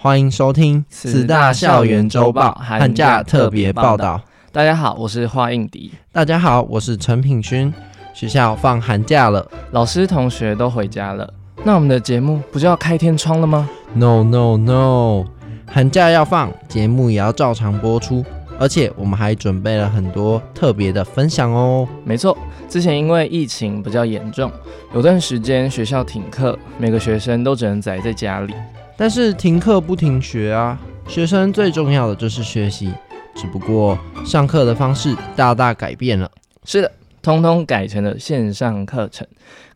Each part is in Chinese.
欢迎收听四大校园周报寒假特别报道。大家好，我是华应迪。大家好，我是陈品勋。学校放寒假了，老师同学都回家了，那我们的节目不就要开天窗了吗？No No No，寒假要放，节目也要照常播出，而且我们还准备了很多特别的分享哦。没错，之前因为疫情比较严重，有段时间学校停课，每个学生都只能宅在家里。但是停课不停学啊，学生最重要的就是学习，只不过上课的方式大大改变了。是的，通通改成了线上课程。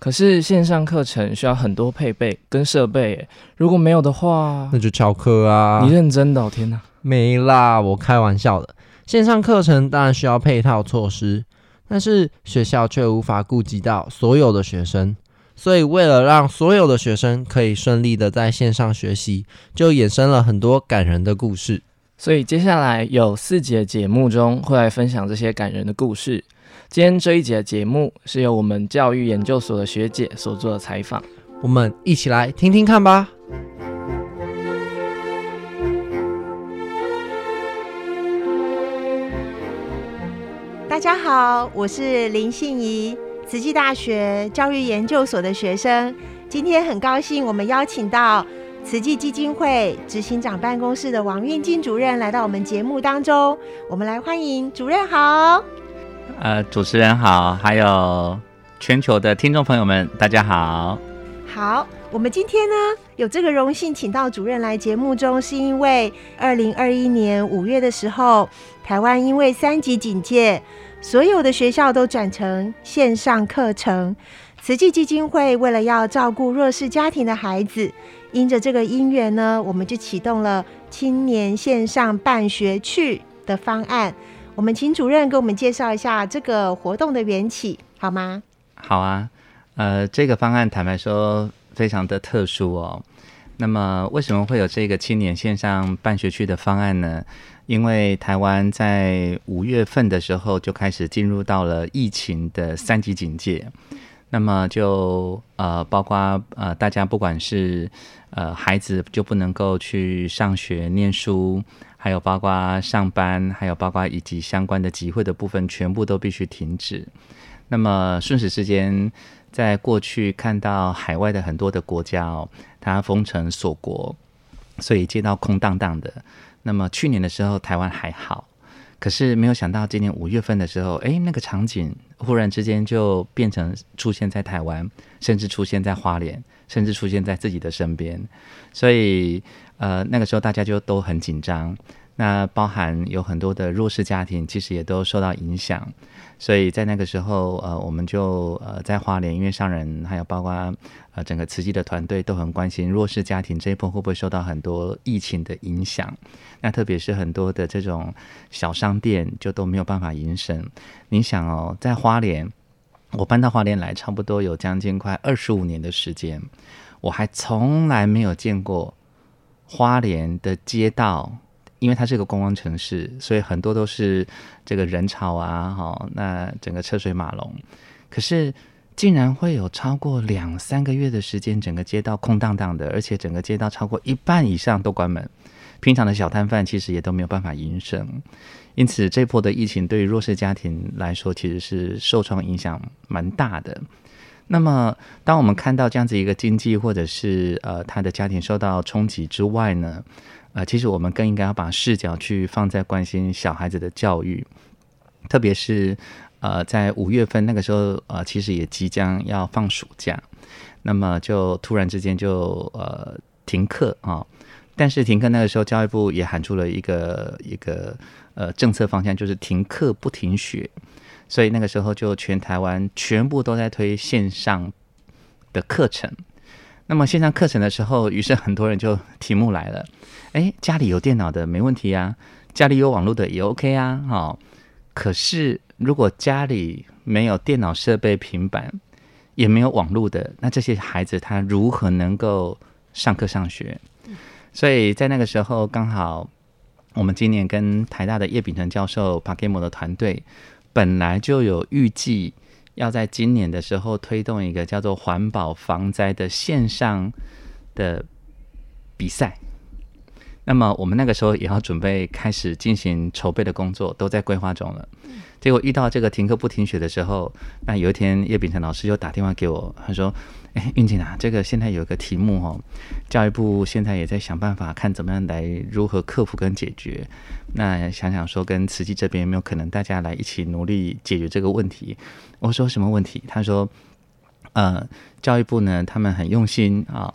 可是线上课程需要很多配备跟设备，如果没有的话，那就翘课啊！你认真的？哦，天哪！没啦，我开玩笑的。线上课程当然需要配套措施，但是学校却无法顾及到所有的学生。所以，为了让所有的学生可以顺利的在线上学习，就衍生了很多感人的故事。所以，接下来有四节节目中会来分享这些感人的故事。今天这一节的节目是由我们教育研究所的学姐所做的采访，我们一起来听听看吧。大家好，我是林信怡。慈济大学教育研究所的学生，今天很高兴，我们邀请到慈济基金会执行长办公室的王运金主任来到我们节目当中。我们来欢迎主任好。呃，主持人好，还有全球的听众朋友们，大家好。好，我们今天呢有这个荣幸，请到主任来节目中，是因为二零二一年五月的时候，台湾因为三级警戒。所有的学校都转成线上课程，慈济基金会为了要照顾弱势家庭的孩子，因着这个因缘呢，我们就启动了青年线上办学去的方案。我们请主任给我们介绍一下这个活动的缘起，好吗？好啊，呃，这个方案坦白说非常的特殊哦。那么为什么会有这个青年线上办学区的方案呢？因为台湾在五月份的时候就开始进入到了疫情的三级警戒，那么就呃包括呃大家不管是呃孩子就不能够去上学念书，还有包括上班，还有包括以及相关的集会的部分，全部都必须停止。那么瞬时之间，在过去看到海外的很多的国家哦，它封城锁国，所以街道空荡荡的。那么去年的时候，台湾还好，可是没有想到今年五月份的时候，哎，那个场景忽然之间就变成出现在台湾，甚至出现在花莲，甚至出现在自己的身边，所以呃，那个时候大家就都很紧张。那包含有很多的弱势家庭，其实也都受到影响。所以在那个时候，呃，我们就呃在花莲音乐商人，还有包括呃整个慈济的团队都很关心弱势家庭这一波会不会受到很多疫情的影响。那特别是很多的这种小商店就都没有办法营生。你想哦，在花莲，我搬到花莲来差不多有将近快二十五年的时间，我还从来没有见过花莲的街道。因为它是一个观光城市，所以很多都是这个人潮啊，哈，那整个车水马龙。可是竟然会有超过两三个月的时间，整个街道空荡荡的，而且整个街道超过一半以上都关门。平常的小摊贩其实也都没有办法营生。因此，这波的疫情对于弱势家庭来说，其实是受创影响蛮大的。那么，当我们看到这样子一个经济或者是呃他的家庭受到冲击之外呢，呃，其实我们更应该要把视角去放在关心小孩子的教育，特别是呃，在五月份那个时候，呃，其实也即将要放暑假，那么就突然之间就呃停课啊、但是停课那个时候，教育部也喊出了一个一个呃政策方向，就是停课不停学，所以那个时候就全台湾全部都在推线上的课程。那么线上课程的时候，于是很多人就题目来了，哎，家里有电脑的没问题啊，家里有网络的也 OK 啊，好、哦。可是如果家里没有电脑设备、平板，也没有网络的，那这些孩子他如何能够上课上学？所以在那个时候，刚好我们今年跟台大的叶秉成教授、PaGamO 的团队，本来就有预计。要在今年的时候推动一个叫做“环保防灾”的线上的比赛，那么我们那个时候也要准备开始进行筹备的工作，都在规划中了。结果遇到这个停课不停学的时候，那有一天叶秉成老师就打电话给我，他说。哎，韵静啊，这个现在有一个题目哦，教育部现在也在想办法，看怎么样来如何克服跟解决。那想想说，跟慈济这边有没有可能大家来一起努力解决这个问题？我说什么问题？他说，呃，教育部呢，他们很用心啊、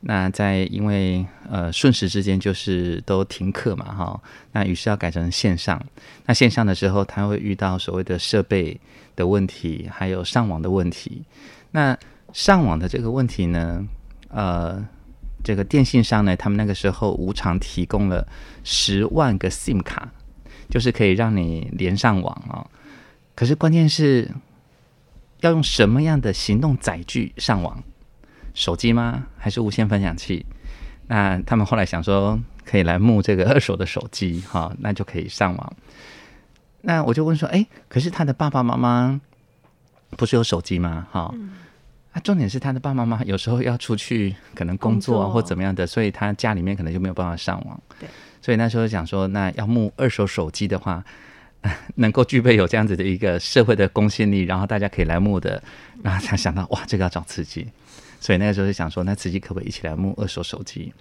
那在因为呃瞬时之间就是都停课嘛，哈、那于是要改成线上。那线上的时候，他会遇到所谓的设备的问题，还有上网的问题。那上网的这个问题呢，呃，这个电信商呢，他们那个时候无偿提供了十万个 SIM 卡，就是可以让你连上网啊、哦。可是关键是要用什么样的行动载具上网？手机吗？还是无线分享器？那他们后来想说，可以来募这个二手的手机，哈、那就可以上网。那我就问说，哎，可是他的爸爸妈妈不是有手机吗？哈、啊，重点是他的爸爸妈妈有时候要出去，可能工作啊或怎么样的，所以他家里面可能就没有办法上网。对，所以那时候想说，那要募二手手机的话，能够具备有这样子的一个社会的公信力，然后大家可以来募的，然后才想到哇，这个要找慈济，所以那个时候就想说，那慈济可不可以一起来募二手手机？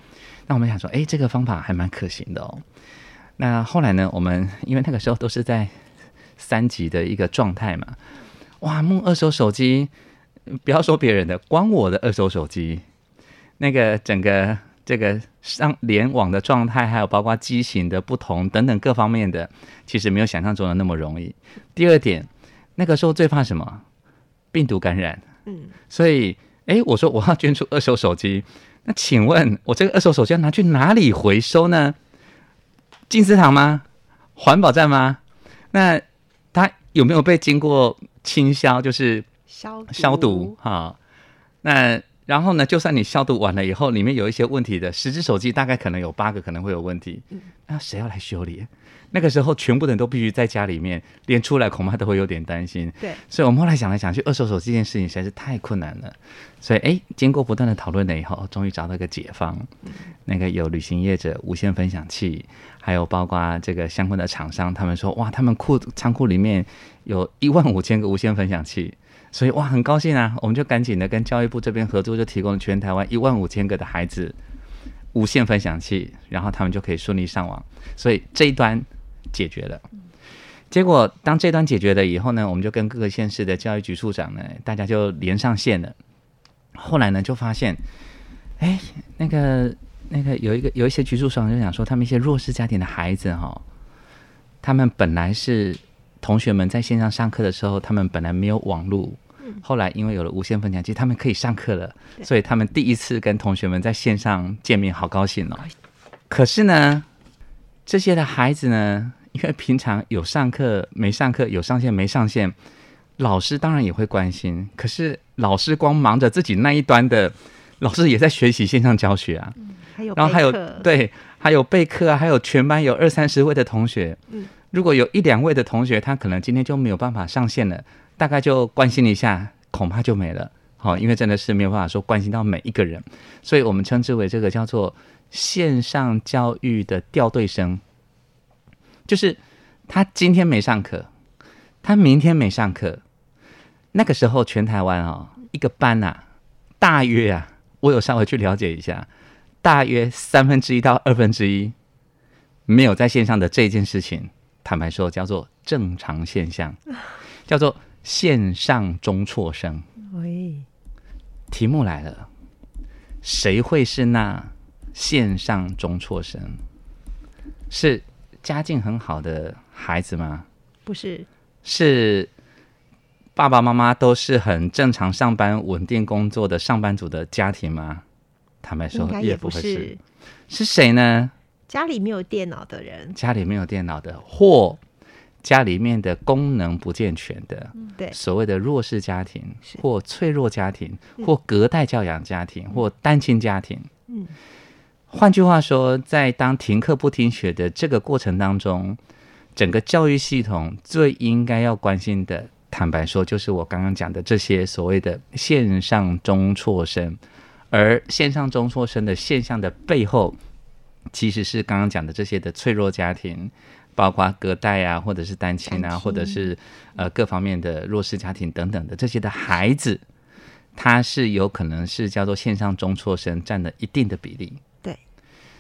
那我们想说，哎，这个方法还蛮可行的哦。那后来呢，我们因为那个时候都是在三级的一个状态嘛，哇，募二手手机。不要说别人的，光我的二手手机，那个整个这个上联网的状态，还有包括机型的不同等等各方面的，其实没有想象中的那么容易。第二点，那个时候最怕什么？病毒感染。嗯，所以，哎，我说我要捐出二手手机，那请问我这个二手手机要拿去哪里回收呢？静思堂吗？环保站吗？那它有没有被经过清销？就是。消毒消毒哈，那然后呢？就算你消毒完了以后，里面有一些问题的，十只手机大概可能有八个可能会有问题。嗯，那谁要来修理？那个时候，全部人都必须在家里面，连出来恐怕都会有点担心。对，所以我们后来想来想去，二手手机这件事情实在是太困难了。所以，哎，经过不断的讨论了以后，终于找到一个解方。嗯，那个有旅行业者无线分享器，还有包括这个相关的厂商，他们说，哇，他们库仓库里面有一万五千个无线分享器。所以哇，很高兴啊！我们就赶紧的跟教育部这边合作，就提供了全台湾一万五千个的孩子无线分享器，然后他们就可以顺利上网。所以这一端解决了。结果当这端解决了以后呢，我们就跟各个县市的教育局处长呢，大家就连上线了。后来呢，就发现，哎，那个那个有一个有一些局处长就想说，他们一些弱势家庭的孩子哈、他们本来是。同学们在线上上课的时候，他们本来没有网络，后来因为有了无线分享机，他们可以上课了，所以他们第一次跟同学们在线上见面，好高兴哦。可是呢，这些的孩子呢，因为平常有上课没上课，有上线没上线，老师当然也会关心。可是老师光忙着自己那一端的，老师也在学习线上教学啊，然后还有对，还有备课啊，还有全班有二三十位的同学，嗯。如果有一两位的同学，他可能今天就没有办法上线了，大概就关心一下，恐怕就没了。好，因为真的是没有办法说关心到每一个人，所以我们称之为这个叫做线上教育的掉队生，就是他今天没上课，他明天没上课，那个时候全台湾哦，一个班啊，大约啊，我有稍微去了解一下，大约三分之一到二分之一没有在线上的这件事情。坦白说，叫做正常现象，叫做线上中辍生。喂，题目来了，谁会是那线上中辍生？是家境很好的孩子吗？不是，是爸爸妈妈都是很正常上班、稳定工作的上班族的家庭吗？坦白说，也不会。是，是谁呢？家里没有电脑的人，家里没有电脑的，或家里面的功能不健全的，嗯、对，所谓的弱势家庭，或脆弱家庭，嗯、或隔代教养家庭，嗯、或单亲家庭。嗯，换句话说，在当停课不停学的这个过程当中，整个教育系统最应该要关心的，坦白说，就是我刚刚讲的这些所谓的线上中辍生，而线上中辍生的现象的背后，其实是刚刚讲的这些的脆弱家庭，包括隔代啊，或者是单亲啊，亲或者是呃各方面的弱势家庭等等的这些的孩子，他是有可能是叫做线上中辍生占了一定的比例。对，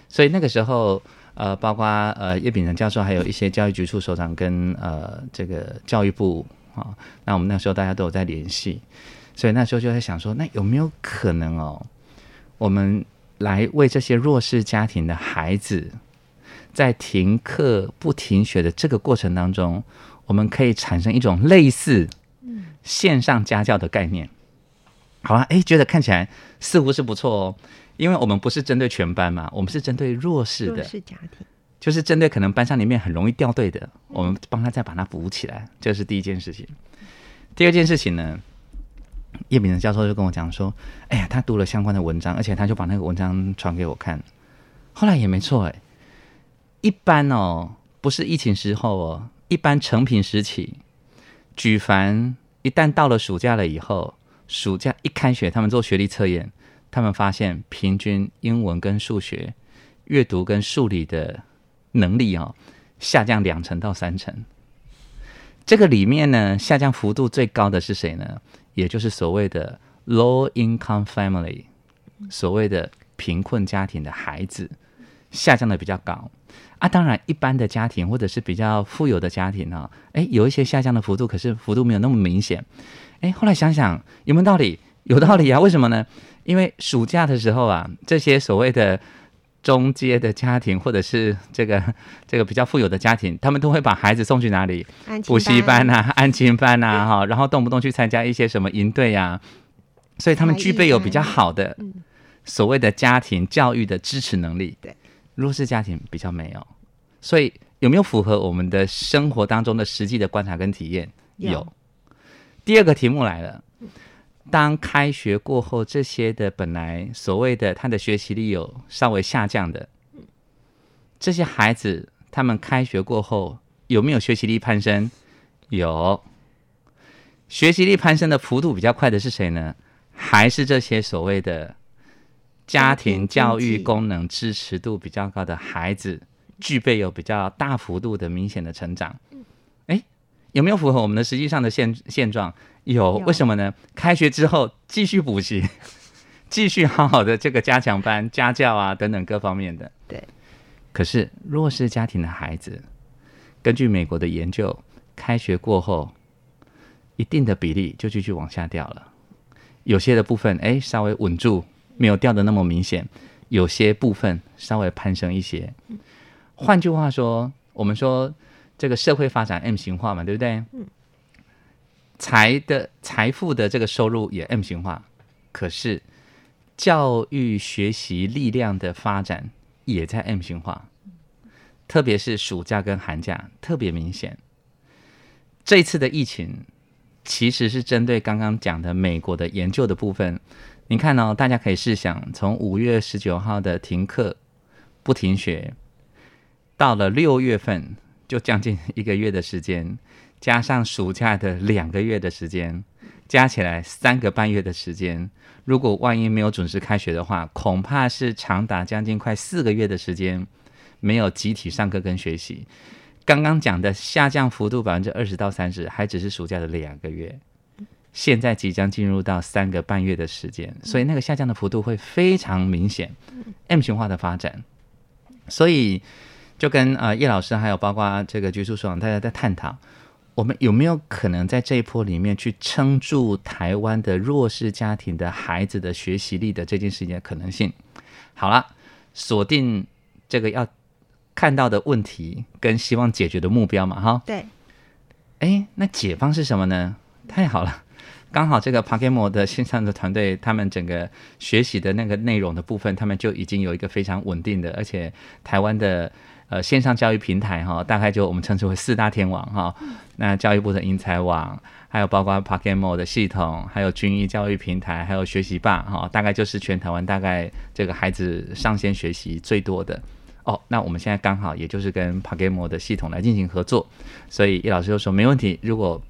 所以那个时候，呃，包括呃叶秉成教授，还有一些教育局处首长跟呃这个教育部啊、哦，那我们那时候大家都有在联系，所以那时候就在想说，那有没有可能哦，我们来为这些弱势家庭的孩子，在停课不停学的这个过程当中，我们可以产生一种类似线上家教的概念。好啊，哎，觉得看起来似乎是不错哦，因为我们不是针对全班嘛，我们是针对弱势的弱势家庭，就是针对可能班上里面很容易掉队的，我们帮他再把它补起来，这是第一件事情。第二件事情呢？叶秉成教授就跟我讲说：“哎呀，他读了相关的文章，而且他就把那个文章传给我看。后来也没错，哎，一般哦，不是疫情时候哦，一般成品时期，举凡一旦到了暑假了以后，暑假一开学，他们做学历测验，他们发现平均英文跟数学、阅读跟数理的能力哦，下降两成到三成。这个里面呢，下降幅度最高的是谁呢？”也就是所谓的 low income family，所谓的贫困家庭的孩子下降的比较高啊。当然，一般的家庭或者是比较富有的家庭呢，诶，有一些下降的幅度，可是幅度没有那么明显。诶，后来想想有没有道理？有道理啊。为什么呢？因为暑假的时候啊，这些所谓的中阶的家庭，或者是这个 这个比较富有的家庭，他们都会把孩子送去哪里？补习班啊，安亲班啊，哈，然后动不动去参加一些什么营队啊，所以他们具备有比较好的所谓的家庭教育的支持能力。对，弱势家庭比较没有，所以有没有符合我们的生活当中的实际的观察跟体验？有。第二个题目来了。当开学过后，这些的本来所谓的他的学习力有稍微下降的，这些孩子，他们开学过后有没有学习力攀升？有，学习力攀升的幅度比较快的是谁呢？还是这些所谓的家庭教育功能支持度比较高的孩子，具备有比较大幅度的明显的成长？诶，有没有符合我们的实际上的现现状？有，为什么呢？开学之后继续补习，继续好好的这个加强班、家教啊等等各方面的。对。可是弱势家庭的孩子，根据美国的研究，开学过后，一定的比例就继续往下掉了。有些的部分哎稍微稳住，没有掉的那么明显；有些部分稍微攀升一些。换句话说，我们说这个社会发展 M 型化嘛，对不对？嗯。财的财富的这个收入也 M 型化，可是教育学习力量的发展也在 M 型化，特别是暑假跟寒假特别明显。这次的疫情其实是针对刚刚讲的美国的研究的部分。你看哦，大家可以试想，从五月十九号的停课不停学，到了六月份，就将近一个月的时间。加上暑假的两个月的时间，加起来三个半月的时间。如果万一没有准时开学的话，恐怕是长达将近快四个月的时间没有集体上课跟学习。刚刚讲的下降幅度百分之二十到三十，还只是暑假的两个月，现在即将进入到三个半月的时间，所以那个下降的幅度会非常明显，M 型化的发展。所以就跟呃叶老师还有包括这个局处所长大家在探讨。我们有没有可能在这一波里面去撑住台湾的弱势家庭的孩子的学习力的这件事情的可能性？好了，锁定这个要看到的问题跟希望解决的目标嘛，哈。对。哎，那解方是什么呢？太好了，刚好这个 p a k e m o 的线上的团队，他们整个学习的那个内容的部分，他们就已经有一个非常稳定的，而且台湾的呃线上教育平台哈，大概就我们称之为四大天王哈。那教育部的英才网，还有包括 Pakemo 的系统，还有军医教育平台，还有学习吧哈，大概就是全台湾大概这个孩子上线学习最多的哦。那我们现在刚好也就是跟 PaGamO 的系统来进行合作，所以叶老师就说没问题，如果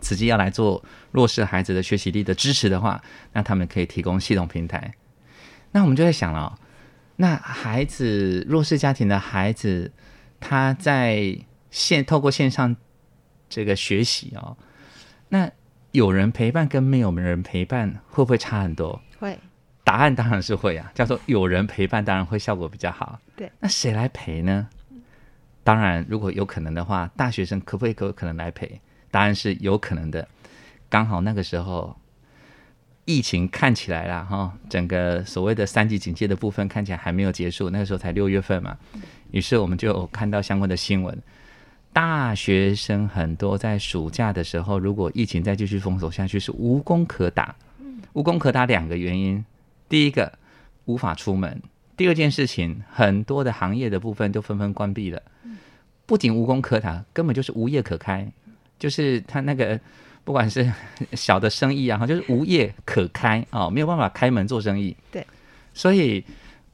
慈济要来做弱势孩子的学习力的支持的话，那他们可以提供系统平台。那我们就在想了、哦，那孩子弱势家庭的孩子，他在线透过线上这个学习哦，那有人陪伴跟没有人陪伴会不会差很多？会，答案当然是会啊。叫做有人陪伴，当然会效果比较好。对，那谁来陪呢？当然，如果有可能的话，大学生可不可以可可能来陪？答案是有可能的，刚好那个时候疫情看起来啦哈，整个所谓的三级警戒的部分看起来还没有结束，那个时候才六月份嘛，于是我们就看到相关的新闻，大学生很多在暑假的时候，如果疫情再继续封锁下去，是无工可打，无工可打两个原因，第一个无法出门，第二件事情，很多的行业的部分都纷纷关闭了，不仅无工可打，根本就是无业可开。就是他那个，不管是 小的生意啊，就是无业可开哦，没有办法开门做生意。对，所以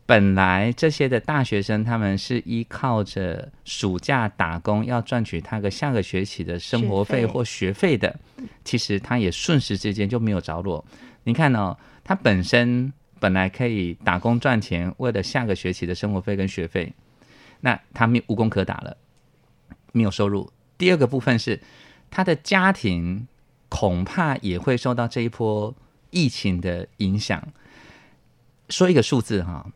本来这些的大学生，他们是依靠着暑假打工，要赚取他个下个学期的生活费或学费的，其实他也瞬时之间就没有着落。你看哦，他本身本来可以打工赚钱，为了下个学期的生活费跟学费，那他没无工可打了，没有收入。第二个部分是。他的家庭恐怕也会受到这一波疫情的影响。说一个数字哈，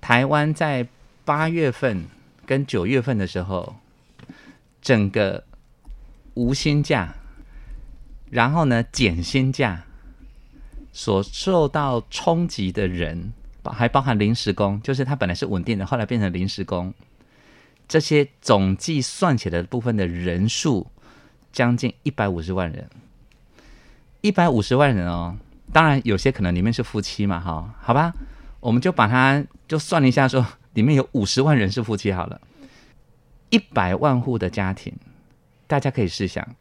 台湾在八月份跟九月份的时候，整个无薪假，然后呢减薪假所受到冲击的人，包还包含临时工，就是他本来是稳定的，后来变成临时工，这些总计算起来的部分的人数。将近一百五十万人，一百五十万人哦。当然，有些可能里面是夫妻嘛，哈，好吧，我们就把它就算了一下，说 里面有五十万人是夫妻好了。一百万户的家庭，大家可以试想，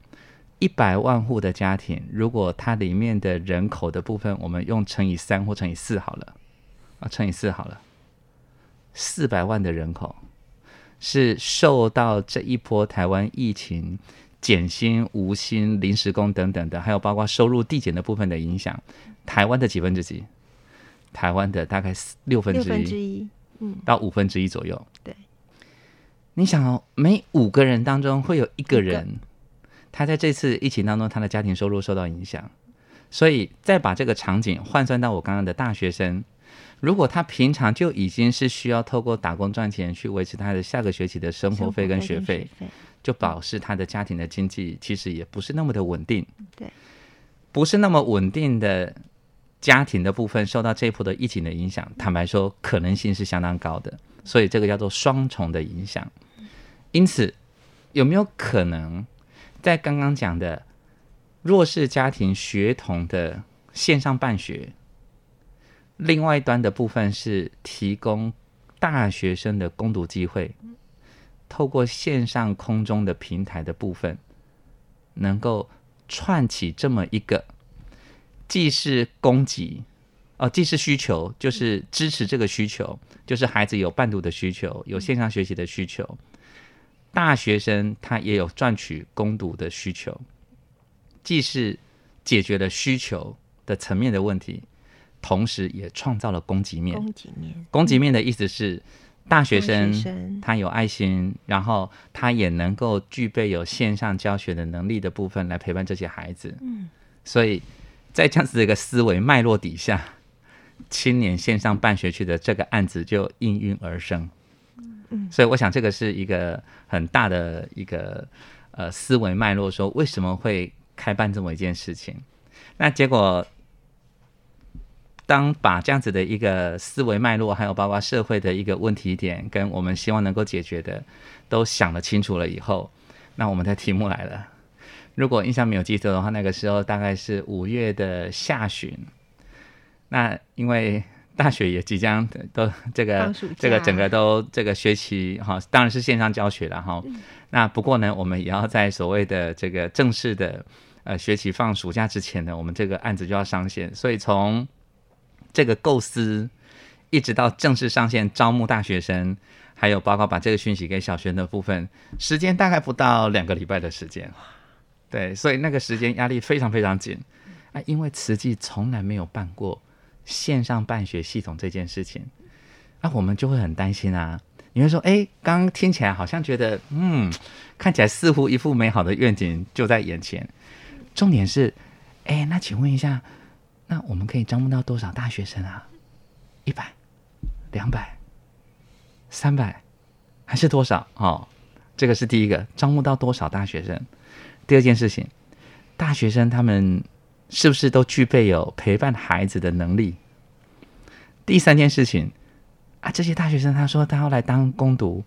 一百万户的家庭，如果它里面的人口的部分，我们用乘以三或乘以四好了，啊，乘以四好了，四百万的人口是受到这一波台湾疫情。减薪、无薪、临时工等等的，还有包括收入递减的部分的影响，台湾的几分之几？台湾的大概六分之一，六分之一，嗯，到五分之一左右。对，你想哦，每五个人当中会有一个人，他在这次疫情当中，他的家庭收入受到影响。所以再把这个场景换算到我刚刚的大学生，如果他平常就已经是需要透过打工赚钱去维持他的下个学期的生活费跟学费。就表示他的家庭的经济其实也不是那么的稳定，对，不是那么稳定的家庭的部分受到这一波的疫情的影响，坦白说可能性是相当高的，所以这个叫做双重的影响。因此，有没有可能在刚刚讲的弱势家庭学童的线上办学，另外一端的部分是提供大学生的攻读机会？透过线上空中的平台的部分，能够串起这么一个，既是供给，哦，既是需求，就是支持这个需求，就是孩子有伴读的需求，有线上学习的需求，大学生他也有赚取攻读的需求，既是解决了需求的层面的问题，同时也创造了供给面。供给面，供给面的意思是。大学生他有爱心，然后他也能够具备有线上教学的能力的部分来陪伴这些孩子。嗯，所以在这样子的一个思维脉络底下，青年线上办学区的这个案子就应运而生。嗯，所以我想这个是一个很大的一个呃思维脉络，说为什么会开办这么一件事情？那结果。当把这样子的一个思维脉络，还有包括社会的一个问题点，跟我们希望能够解决的，都想得清楚了以后，那我们的题目来了：如果印象没有记错的话，那个时候大概是五月的下旬。那因为大学也即将都这个这个整个都这个学期哈，当然是线上教学了哈。那不过呢，我们也要在所谓的这个正式的呃学期放暑假之前呢，我们这个案子就要上线。所以从这个构思一直到正式上线招募大学生，还有包括把这个讯息给小学的部分，时间大概不到两个礼拜的时间。对，所以那个时间压力非常非常紧啊，因为慈济从来没有办过。线上办学系统这件事情，那我们就会很担心啊。你会说，哎，刚刚听起来好像觉得，嗯，看起来似乎一副美好的愿景就在眼前。重点是，哎，那请问一下，那我们可以招募到多少大学生啊？一百、两百、三百，还是多少？哦，这个是第一个，招募到多少大学生？第二件事情，大学生他们。是不是都具备有陪伴孩子的能力？第三件事情啊，这些大学生他说他要来当工读，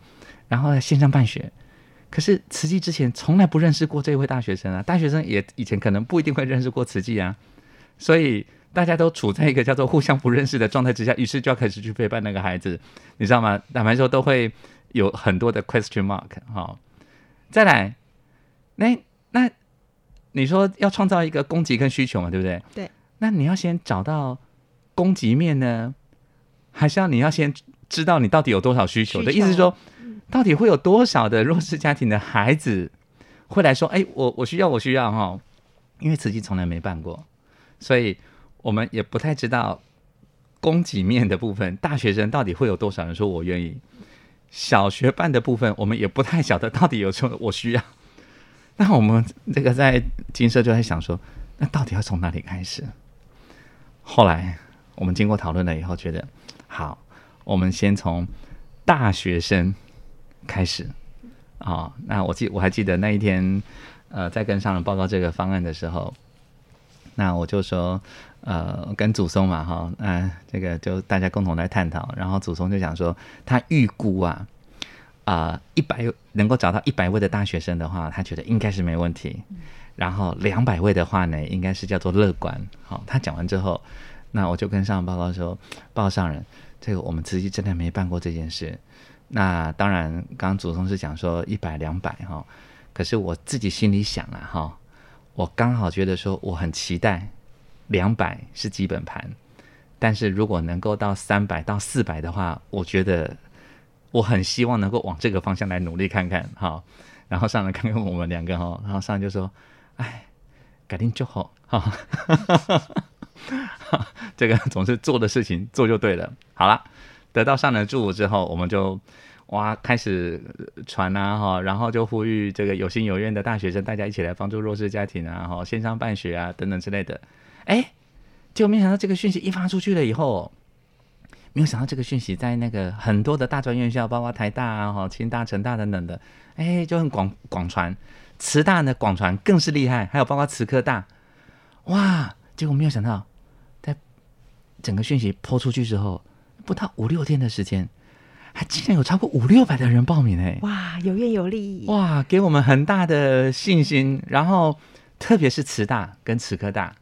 然后来线上办学，可是慈济之前从来不认识过这位大学生啊，大学生也以前可能不一定会认识过慈济啊，所以大家都处在一个叫做互相不认识的状态之下，于是就要开始去陪伴那个孩子，你知道吗？坦白说都会有很多的 question mark 哈、哦。再来，那那。你说要创造一个供给跟需求嘛，对不对？对。那你要先找到供给面呢，还是要你要先知道你到底有多少需求？的意思是说，到底会有多少的弱势家庭的孩子会来说：“哎，我我需要，我需要哈。”因为慈济从来没办过，所以我们也不太知道供给面的部分，大学生到底会有多少人说我愿意。小学办的部分，我们也不太晓得到底有说我需要。那我们这个在金社就在想说，那到底要从哪里开始？后来我们经过讨论了以后，觉得好，我们先从大学生开始啊、哦。那我记我还记得那一天，呃，在跟上人报告这个方案的时候，那我就说，呃，跟祖松嘛，哈、哦，那这个就大家共同来探讨。然后祖松就讲说，他预估啊。啊，一百、能够找到一百位的大学生的话，他觉得应该是没问题。然后两百位的话呢，应该是叫做乐观。好、他讲完之后，那我就跟上报告说，报上人，这个我们自己真的没办过这件事。那当然，刚刚祖宗是讲说一百两百哈，可是我自己心里想、啊、哈、我刚好觉得说我很期待两百是基本盘，但是如果能够到三百到四百的话，我觉得。我很希望能够往这个方向来努力看看，哈，然后上来看看我们两个哈，然后上来就说，哎，改定就好，哈，这个总是做的事情做就对了。好了，得到上人祝福之后，我们就哇开始传啊，哈，然后就呼吁这个有心有愿的大学生，大家一起来帮助弱势家庭啊，哈，线上办学啊等等之类的。哎，结果没想到这个讯息一发出去了以后。没有想到这个讯息在那个很多的大专院校，包括台大啊、哈、清大、成大等等的，哎，就很广广传。慈大呢，广传更是厉害，还有包括慈科大，哇！结果没有想到，在整个讯息抛出去之后，不到五六天的时间，还竟然有超过五六百的人报名哎！哇，有愿有力！哇，给我们很大的信心。然后，特别是慈大跟慈科大，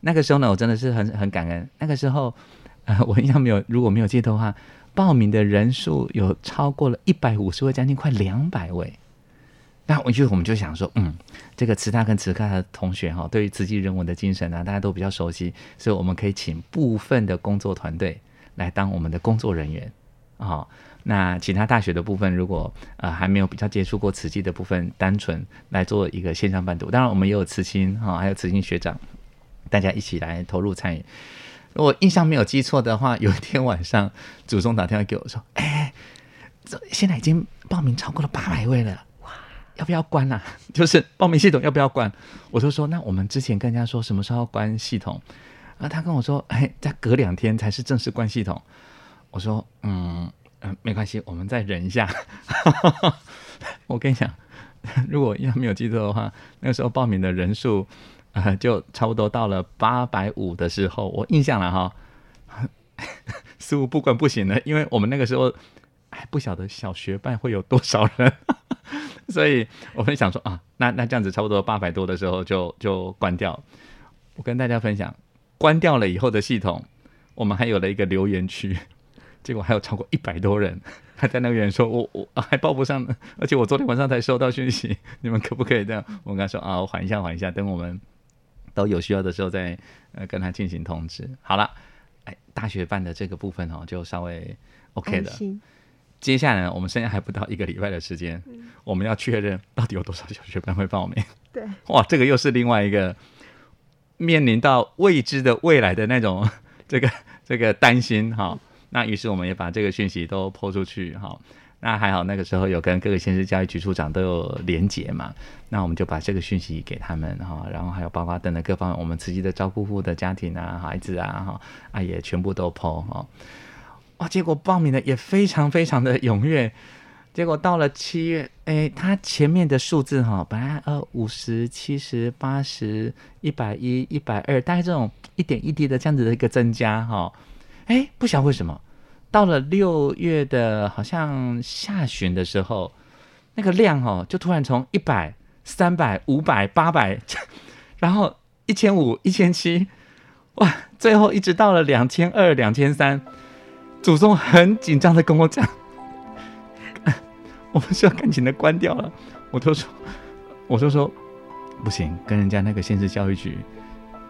那个时候呢，我真的是很很感恩。那个时候。呃，我印象没有，如果没有记错的话，报名的人数有超过了一百五十位，将近快两百位。那我就我们就想说，嗯，这个慈大跟慈科的同学哈，对于慈济人文的精神呢、啊，大家都比较熟悉，所以我们可以请部分的工作团队来当我们的工作人员啊、哦。那其他大学的部分，如果呃还没有比较接触过慈济的部分，单纯来做一个线上伴读。当然，我们也有慈心哈，还有慈心学长，大家一起来投入参与。如果印象没有记错的话，有一天晚上，祖宗打电话给我说：“哎，这现在已经报名超过了八百位了，哇，要不要关啊？就是报名系统要不要关？”我就说：“那我们之前跟人家说什么时候关系统？”啊，他跟我说：“哎，再隔两天才是正式关系统。”我说：“嗯嗯，没关系，我们再忍一下。”我跟你讲，如果要没有记错的话，那个时候报名的人数。呃，就差不多到了八百五的时候，我印象了哈，似乎不管不行了，因为我们那个时候还不晓得小学办会有多少人，所以我们想说啊，那那这样子差不多八百多的时候就就关掉。我跟大家分享，关掉了以后的系统，我们还有了一个留言区，结果还有超过一百多人 还在那边说，我我还报不上，而且我昨天晚上才收到讯息，你们可不可以这样？我跟他说啊，我缓一下，缓一下，等我们都有需要的时候再呃跟他进行通知。好了，哎，大学办的这个部分哦，就稍微 OK 的。接下来，我们剩下还不到一个礼拜的时间，嗯，我们要确认到底有多少小学班会报名。对，哇，这个又是另外一个面临到未知的未来的那种这个这个担心哈。那于是我们也把这个讯息都抛出去哈。那还好，那个时候有跟各个县市教育局处长都有连结嘛。那我们就把这个讯息给他们哈，然后还有包括等等各方面，我们慈济的照顾户的家庭啊、孩子啊哈啊也全部都抛哈。哇！结果报名的也非常非常的踊跃。结果到了七月，哎，他前面的数字哈，本来呃五十、七十、八十、一百一、一百二，大概这种一点一滴的这样子的一个增加哈。哎，不晓得为什么，到了六月的好像下旬的时候，那个量哦，就突然从一百、三百、五百、八百，然后一千五、一千七，哇！最后一直到了两千二、两千三。祖宗很紧张的跟我讲，我们需要赶紧的关掉了。我就说，我就说，不行，跟人家那个县市教育局，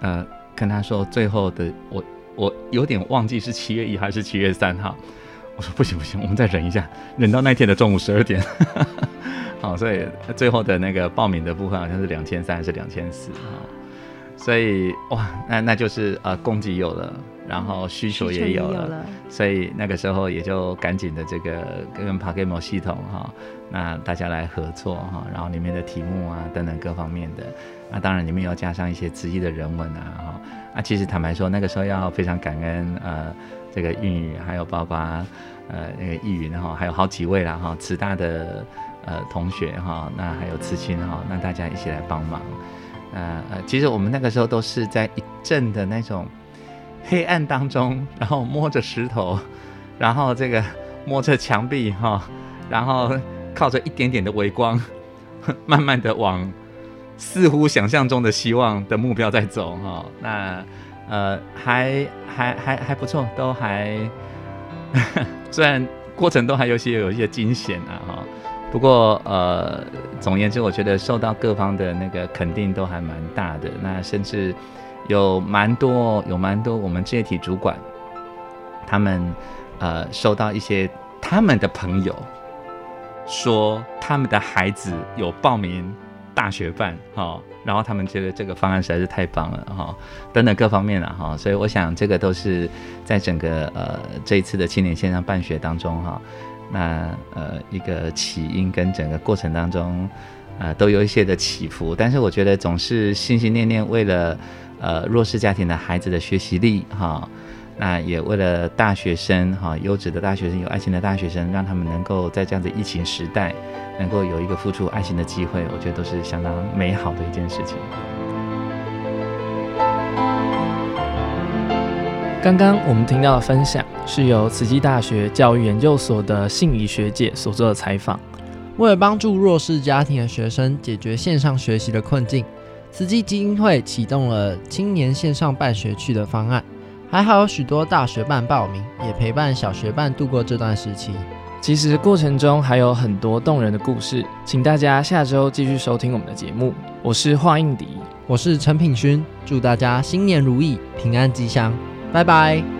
呃，跟他说最后的，我我有点忘记是七月一还是七月三号。我说不行不行，我们再忍一下，忍到那天的中午十二点。好，所以最后的那个报名的部分好像是两千三还是两千四啊？所以哇，那那就是呃，供给有了，然后需求也有了，有了，所以那个时候也就赶紧的这个跟 PaGamO 系统哈，那大家来合作哈，然后里面的题目啊等等各方面的，那当然里面要加上一些直译的人文啊哈，啊其实坦白说那个时候要非常感恩呃这个韵宇还有包括呃那个易云哈，还有好几位啦哈，慈大的呃同学哈，那还有慈亲哈，那大家一起来帮忙。呃呃，其实我们那个时候都是在一阵的那种黑暗当中，然后摸着石头，然后这个 摸着墙壁哈，然后靠着一点点的微光，慢慢的往似乎想象中的希望的目标在走哈。那呃还还还还不错，都还 虽然过程都还有些有一些惊险啊哈。不过，呃，总而言之，我觉得受到各方的那个肯定都还蛮大的。那甚至有蛮多，有蛮多我们这些体主管，他们呃收到一些他们的朋友说他们的孩子有报名大学办哈、然后他们觉得这个方案实在是太棒了哈、等等各方面了哈、所以我想这个都是在整个呃这一次的青年线上办学当中哈。那呃，一个起因跟整个过程当中，呃，都有一些的起伏，但是我觉得总是心心念念为了呃弱势家庭的孩子的学习力哈，那也为了大学生哈，优质的大学生，有爱心的大学生，让他们能够在这样子疫情时代，能够有一个付出爱心的机会，我觉得都是相当美好的一件事情。刚刚我们听到的分享是由慈济大学教育研究所的信仪学姐所做的采访。为了帮助弱势家庭的学生解决线上学习的困境，慈济基金会启动了青年线上办学区的方案。还好有许多大学办报名，也陪伴小学办度过这段时期。其实过程中还有很多动人的故事，请大家下周继续收听我们的节目。我是华映迪，我是陈品勋，祝大家新年如意，平安吉祥。拜拜。